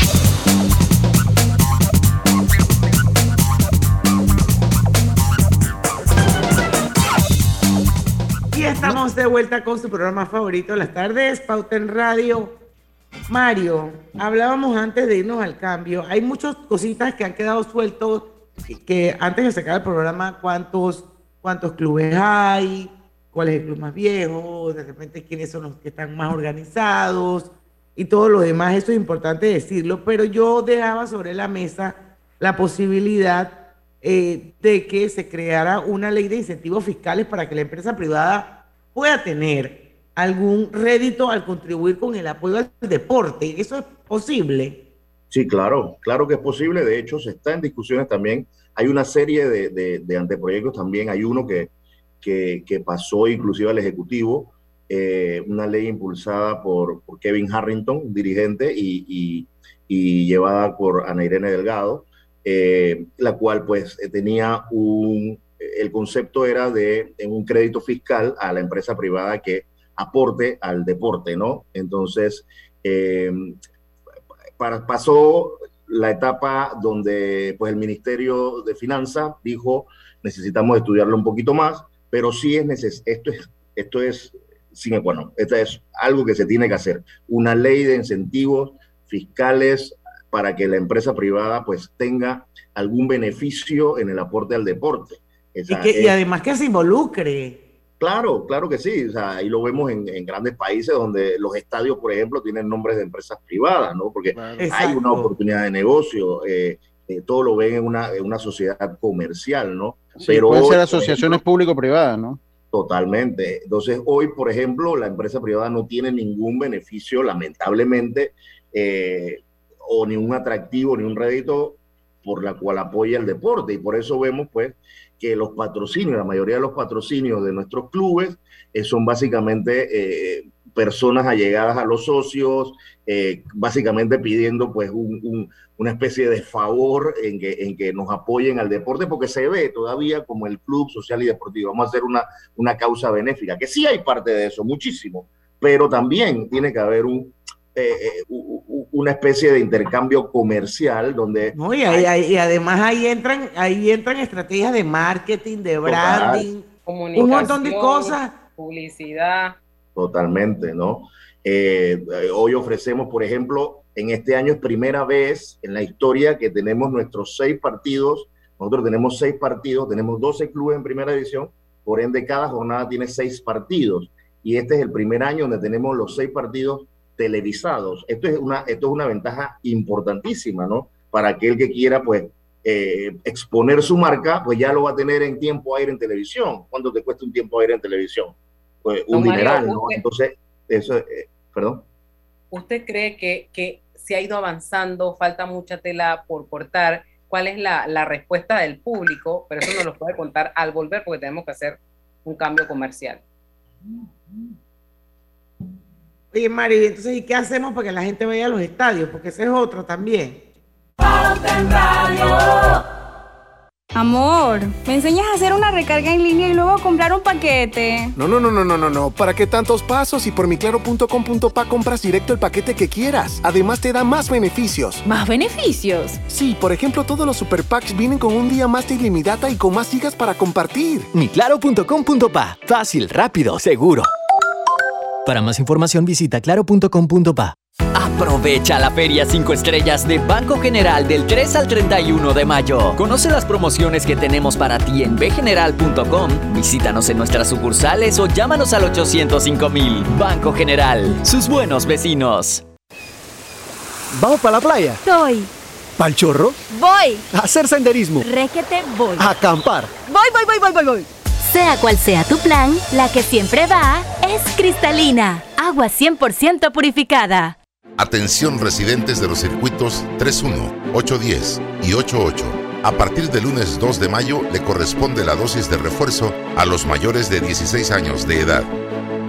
Speaker 1: Y estamos de vuelta con su programa favorito de las tardes, Pauta en Radio. Mario, hablábamos antes de irnos al cambio. Hay muchas cositas que han quedado sueltos que antes de sacar el programa, cuántos, cuántos clubes hay, cuál es el club más viejo, de repente quiénes son los que están más organizados y todo lo demás. Eso es importante decirlo, pero yo dejaba sobre la mesa la posibilidad eh, de que se creara una ley de incentivos fiscales para que la empresa privada pueda tener algún rédito al contribuir con el apoyo al deporte. ¿Eso es posible?
Speaker 11: Sí, claro, claro que es posible. De hecho, se está en discusiones también. Hay una serie de, anteproyectos también. Hay uno que, que, pasó inclusive al Ejecutivo, eh, una ley impulsada por, Kevin Harrington, dirigente, y, y llevada por Ana Irene Delgado eh, la cual pues eh, tenía un, el concepto era de un crédito fiscal a la empresa privada que aporte al deporte, ¿no? Entonces, eh, para, pasó la etapa donde pues el Ministerio de Finanzas dijo necesitamos estudiarlo un poquito más, pero sí es necesario, esto es, esto es, bueno, esto es algo que se tiene que hacer, una ley de incentivos fiscales para que la empresa privada pues tenga algún beneficio en el aporte al deporte.
Speaker 1: y, además que se involucre.
Speaker 11: Claro, claro que sí. O sea, ahí lo vemos en, grandes países donde los estadios, por ejemplo, tienen nombres de empresas privadas, ¿no? Porque hay una oportunidad de negocio. Eh, eh, todo lo ven en una, en una sociedad comercial, ¿no?
Speaker 3: Pero pueden ser asociaciones público-privadas, ¿no?
Speaker 11: Totalmente. Entonces, hoy, por ejemplo, la empresa privada no tiene ningún beneficio, lamentablemente, eh, o ni un atractivo, ni un rédito por la cual apoya el deporte. Y por eso vemos, pues, que los patrocinios, la mayoría de los patrocinios de nuestros clubes eh, son básicamente eh, personas allegadas a los socios, eh, básicamente pidiendo, pues, una especie de favor en que, en que nos apoyen al deporte, porque se ve todavía como el club social y deportivo. Vamos a hacer una, una causa benéfica, que sí hay parte de eso, muchísimo, pero también tiene que haber un, eh, una especie de intercambio comercial donde...
Speaker 1: y, además ahí entran, ahí entran estrategias de marketing, de branding, un montón de cosas.
Speaker 2: Publicidad.
Speaker 11: Totalmente, ¿no? Eh, hoy ofrecemos, por ejemplo, en este año es primera vez en la historia que tenemos nuestros seis partidos. Nosotros tenemos seis partidos, tenemos 12 clubes en primera división, por ende cada jornada tiene seis partidos. Y este es el primer año donde tenemos los seis partidos televisados. Esto es una, esto es una ventaja importantísima, ¿no? Para aquel que quiera, pues, eh, exponer su marca, pues ya lo va a tener en tiempo aire en televisión. ¿Cuánto te cuesta un tiempo aire en televisión? Pues un dineral, ¿no? Entonces, eso, eh, perdón.
Speaker 2: ¿Usted cree que, que se ha ido avanzando, falta mucha tela por cortar? ¿Cuál es la, la respuesta del público? Pero eso nos lo puede contar al volver porque tenemos que hacer un cambio comercial.
Speaker 1: Oye, Mari, entonces, ¿y qué hacemos para que la gente vaya a los estadios? Porque ese es otro también.
Speaker 21: Amor, ¿me enseñas a hacer una recarga en línea y luego comprar un paquete?
Speaker 23: No, no, no, no, no, no, no. ¿Para qué tantos pasos? Y por miclaro.com.pa compras directo el paquete que quieras. Además te da más beneficios.
Speaker 21: ¿Más beneficios?
Speaker 23: Sí, por ejemplo, todos los super packs vienen con un día más de ilimitada y con más gigas para compartir.
Speaker 24: Miclaro.com.pa. Fácil, rápido, seguro. Para más información visita claro.com.pa.
Speaker 15: Aprovecha la Feria 5 Estrellas de Banco General del 3 al 31 de mayo. Conoce las promociones que tenemos para ti en bgeneral.com, visítanos en nuestras sucursales o llámanos al 805 mil. Banco General, sus buenos vecinos.
Speaker 23: ¿Vamos para la playa?
Speaker 21: Soy.
Speaker 23: ¿Pal chorro?
Speaker 21: Voy.
Speaker 23: A hacer senderismo.
Speaker 21: Réquete, voy.
Speaker 23: A acampar.
Speaker 21: Voy, voy, voy, voy, voy, voy.
Speaker 25: Sea cual sea tu plan, la que siempre va es cristalina, agua 100% purificada.
Speaker 16: Atención residentes de los circuitos 31, 810 y 88. A partir del lunes 2 de mayo le corresponde la dosis de refuerzo a los mayores de 16 años de edad.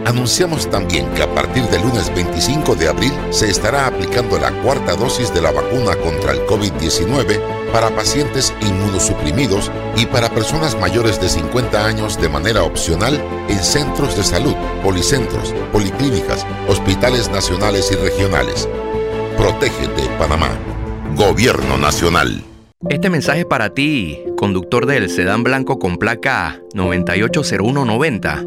Speaker 16: Anunciamos también que a partir del lunes 25 de abril se estará aplicando la cuarta dosis de la vacuna contra el COVID-19 para pacientes inmunosuprimidos y para personas mayores de 50 años de manera opcional en centros de salud, policentros, policlínicas, hospitales nacionales y regionales. Protégete, Panamá. Gobierno Nacional.
Speaker 13: Este mensaje para ti, conductor del sedán blanco con placa 980190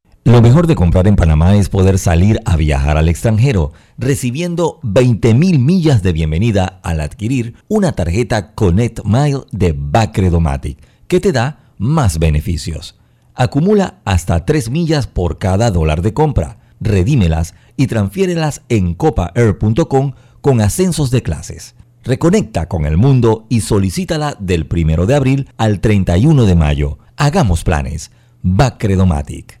Speaker 6: Lo mejor de comprar en Panamá es poder salir a viajar al extranjero, recibiendo 20.000 millas de bienvenida al adquirir una tarjeta Connect Mile de Bacredomatic, que te da más beneficios. Acumula hasta 3 millas por cada dólar de compra, redímelas y transfiérelas en copaair.com con ascensos de clases. Reconecta con el mundo y solicítala del 1 de abril al 31 de mayo. Hagamos planes. Bacredomatic.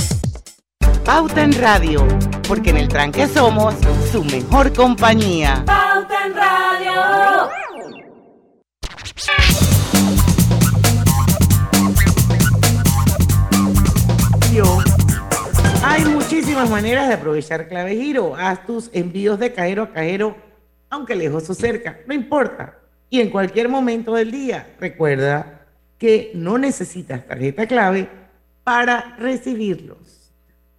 Speaker 1: Pauta en Radio, porque en el tranque somos su mejor compañía.
Speaker 18: Pauta en Radio.
Speaker 1: Hay muchísimas maneras de aprovechar Clave Giro. Haz tus envíos de cajero a cajero, aunque lejos o cerca, no importa. Y en cualquier momento del día, recuerda que no necesitas tarjeta clave para recibirlos.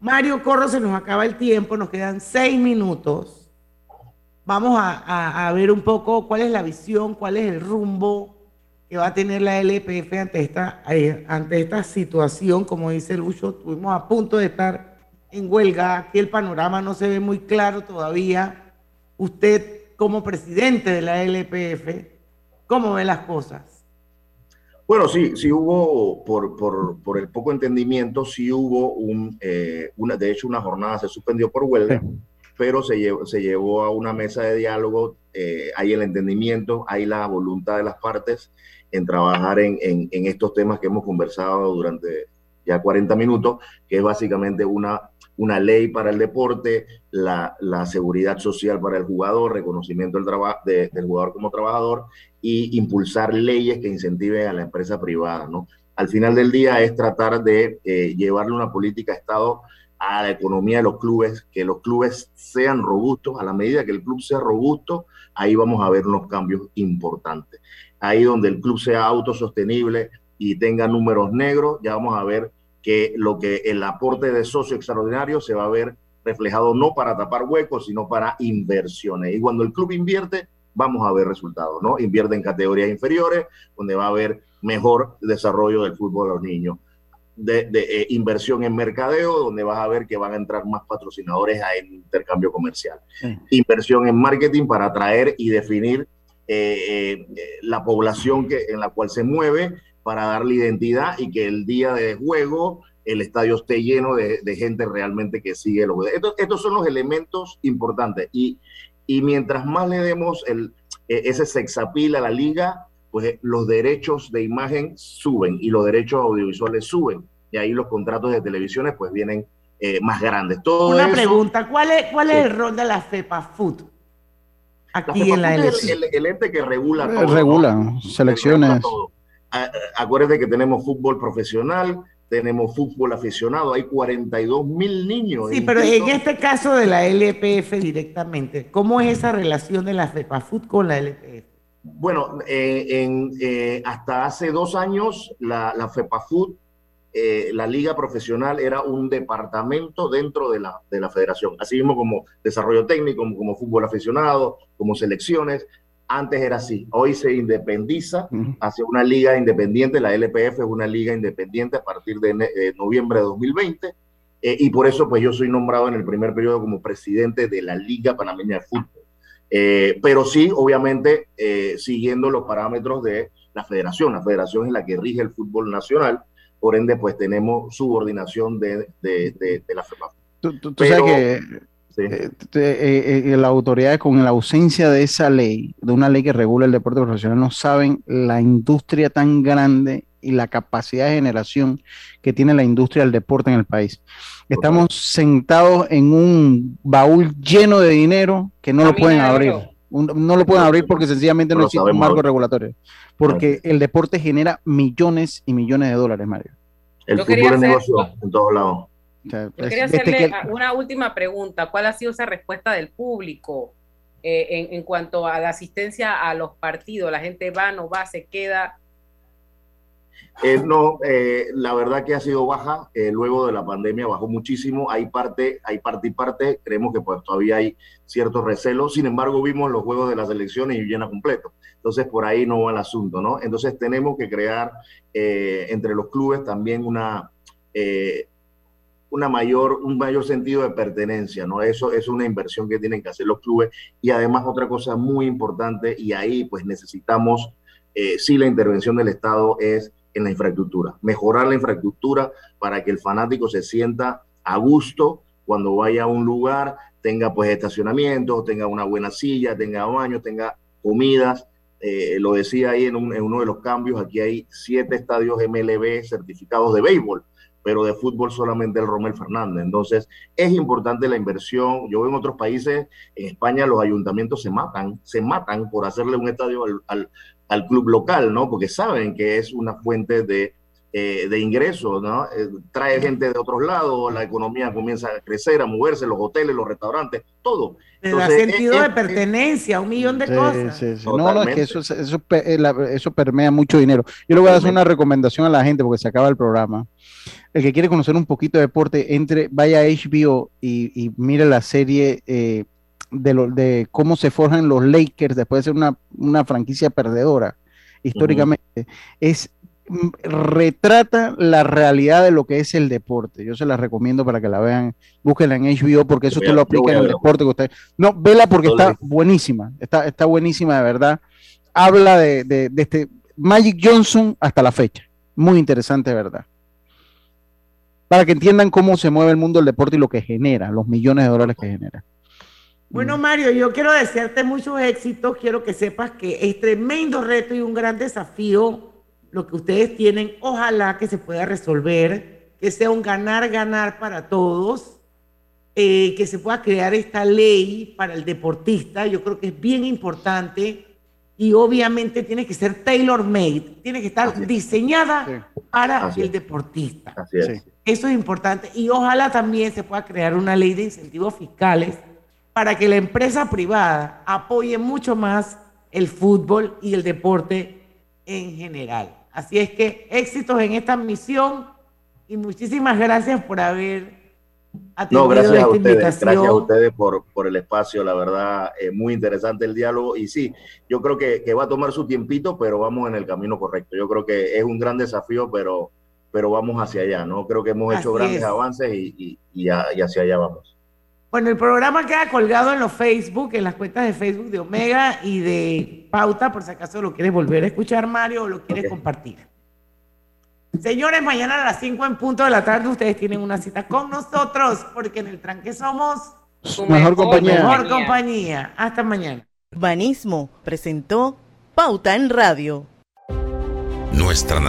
Speaker 1: Mario Corro, se nos acaba el tiempo, nos quedan seis minutos. Vamos a, ver un poco cuál es la visión, cuál es el rumbo que va a tener la LPF ante esta, eh, ante esta situación. Como dice Lucho, estuvimos a punto de estar en huelga. Aquí el panorama no se ve muy claro todavía. Usted, como presidente de la LPF, ¿cómo ve las cosas?
Speaker 11: Bueno, sí, sí hubo, por, por, por el poco entendimiento, sí hubo un, eh, una, de hecho una jornada se suspendió por huelga, pero se llevó, se llevó a una mesa de diálogo, eh, hay el entendimiento, hay la voluntad de las partes en trabajar en, en, en estos temas que hemos conversado durante ya 40 minutos, que es básicamente una, una ley para el deporte, la, la seguridad social para el jugador, reconocimiento del, de- del jugador como trabajador y impulsar leyes que incentiven a la empresa privada, ¿no? Al final del día es tratar de eh, llevarle una política de Estado a la economía de los clubes, que los clubes sean robustos, a la medida que el club sea robusto, ahí vamos a ver unos cambios importantes. Ahí donde el club sea autosostenible y tenga números negros, ya vamos a ver que lo que el aporte de socio extraordinario se va a ver reflejado no para tapar huecos, sino para inversiones. Y cuando el club invierte, vamos a ver resultados, ¿no? Invierte en categorías inferiores, donde va a haber mejor desarrollo del fútbol de los niños. De, de, eh, inversión en mercadeo, donde vas a ver que van a entrar más patrocinadores a el intercambio comercial. Inversión en marketing para atraer y definir eh, eh, la población que, en la cual se mueve, para darle identidad y que el día de juego el estadio esté lleno de, de gente realmente que sigue los estos, estos son los elementos importantes y, y mientras más le demos el, eh, ese sexapil a la liga, pues eh, los derechos de imagen suben y los derechos audiovisuales suben y ahí los contratos de televisiones pues vienen eh, más grandes. Todo
Speaker 1: Una
Speaker 11: eso-
Speaker 1: pregunta, ¿cuál es, cuál es el rol de la FEPA Food aquí en la
Speaker 11: es el, el- el ente que regula todo. ¿no?
Speaker 3: regula selecciones.
Speaker 11: Acuérdate que tenemos fútbol profesional, tenemos fútbol aficionado, hay 42 mil niños.
Speaker 1: Sí, pero en este caso de la LPF directamente, ¿cómo es esa relación de la FEPA Food con la LPF?
Speaker 11: Bueno, eh, en, eh, hasta hace dos años la, la FEPAFUT, eh, la liga profesional, era un departamento dentro de la, de la federación, así mismo como desarrollo técnico, como, como fútbol aficionado, como selecciones. Antes era así, hoy se independiza hacia una liga independiente, la LPF es una liga independiente a partir de ne- eh, noviembre de 2020, eh, y por eso pues yo soy nombrado en el primer periodo como presidente de la Liga Panameña de Fútbol. Eh, pero sí, obviamente, eh, siguiendo los parámetros de la federación. La federación es la que rige el fútbol nacional, por ende, pues tenemos subordinación de, de, de, de la FEPA.
Speaker 3: Tú, tú
Speaker 11: Pero-
Speaker 3: sabes que eh, te- eh, eh, las autoridades con la ausencia de esa ley, de una ley que regula el deporte profesional, no saben la industria tan grande y la capacidad de generación que tiene la industria del deporte en el país. Estamos sentados en un baúl lleno de dinero que no lo pueden abrir. no lo pueden abrir porque sencillamente no, existe un marco regulatorio. Porque el deporte genera millones y millones de dólares, Mario.
Speaker 11: El fútbol es negocio en todos lados.
Speaker 2: Yo quería hacerle una última pregunta. ¿Cuál ha sido esa respuesta del público eh, en, cuanto a la asistencia a los partidos? ¿La gente va, no va, se queda?
Speaker 11: Eh, no, eh, la verdad que ha sido baja. luego de la pandemia bajó muchísimo. Hay parte, hay parte y parte. Creemos que pues todavía hay ciertos recelos. Sin embargo, vimos los juegos de las elecciones y llena completo. Entonces, por ahí no va el asunto, ¿no? Entonces, tenemos que crear entre los clubes también una una mayor, un mayor sentido de pertenencia, ¿no? Eso es una inversión que tienen que hacer los clubes. Y además otra cosa muy importante, y ahí pues necesitamos, eh, sí, la intervención del Estado es en la infraestructura, mejorar la infraestructura para que el fanático se sienta a gusto cuando vaya a un lugar, tenga pues estacionamiento, tenga una buena silla, tenga baño, tenga comidas. Eh, lo decía ahí en, en uno de los cambios, aquí hay siete estadios MLB certificados de béisbol pero de fútbol solamente el Romel Fernández. Entonces, es importante la inversión. Yo veo en otros países, en España, los ayuntamientos se matan, se matan por hacerle un estadio al, al, club local, ¿no? Porque saben que es una fuente de, eh, de ingresos, ¿no? Eh, trae gente de otros lados, la economía comienza a crecer, a moverse, los hoteles, los restaurantes, todo.
Speaker 1: Te da sentido de pertenencia, un millón de cosas. Sí,
Speaker 3: sí. No, no, es que eso, eso, eh, eso, permea mucho dinero. Yo le voy a hacer una recomendación a la gente porque se acaba el programa el que quiere conocer un poquito de deporte, entre, vaya a HBO y, mire la serie eh, de, lo, de cómo se forjan los Lakers después de ser una, franquicia perdedora históricamente. Es retrata la realidad de lo que es el deporte. Yo se la recomiendo para que la vean, búsquenla en HBO porque eso usted lo aplica en el deporte que usted. No, vela porque está buenísima, está, está buenísima de verdad. Habla de, de, de este Magic Johnson hasta la fecha. Muy interesante, de verdad para que entiendan cómo se mueve el mundo del deporte y lo que genera, los millones de dólares que genera.
Speaker 1: Bueno, Mario, yo quiero desearte muchos éxitos. Quiero que sepas que es tremendo reto y un gran desafío lo que ustedes tienen. Ojalá que se pueda resolver, que sea un ganar-ganar para todos, eh, que se pueda crear esta ley para el deportista. Yo creo que es bien importante y obviamente tiene que ser tailor-made, tiene que estar diseñada para el deportista. Así es. Eso es importante y ojalá también se pueda crear una ley de incentivos fiscales para que la empresa privada apoye mucho más el fútbol y el deporte en general. Así es que éxitos en esta misión y muchísimas gracias por haber
Speaker 11: no, gracias a ustedes, gracias a ustedes por, por el espacio, la verdad, es muy interesante el diálogo y sí, yo creo que, que, va a tomar su tiempito, pero vamos en el camino correcto. Yo creo que es un gran desafío, pero pero vamos hacia allá, ¿no? Creo que hemos hecho grandes avances y, y, hacia allá vamos.
Speaker 1: Bueno, el programa queda colgado en los Facebook, en las cuentas de Facebook de Omega y de Pauta, por si acaso lo quieres volver a escuchar, Mario, o lo quieres compartir. Señores, mañana a las 5 en punto de la tarde ustedes tienen una cita con nosotros, porque en el tranque somos
Speaker 3: su mejor, compañía.
Speaker 1: Mejor compañía. Hasta mañana.
Speaker 26: Urbanismo presentó Pauta en Radio.
Speaker 16: Nuestra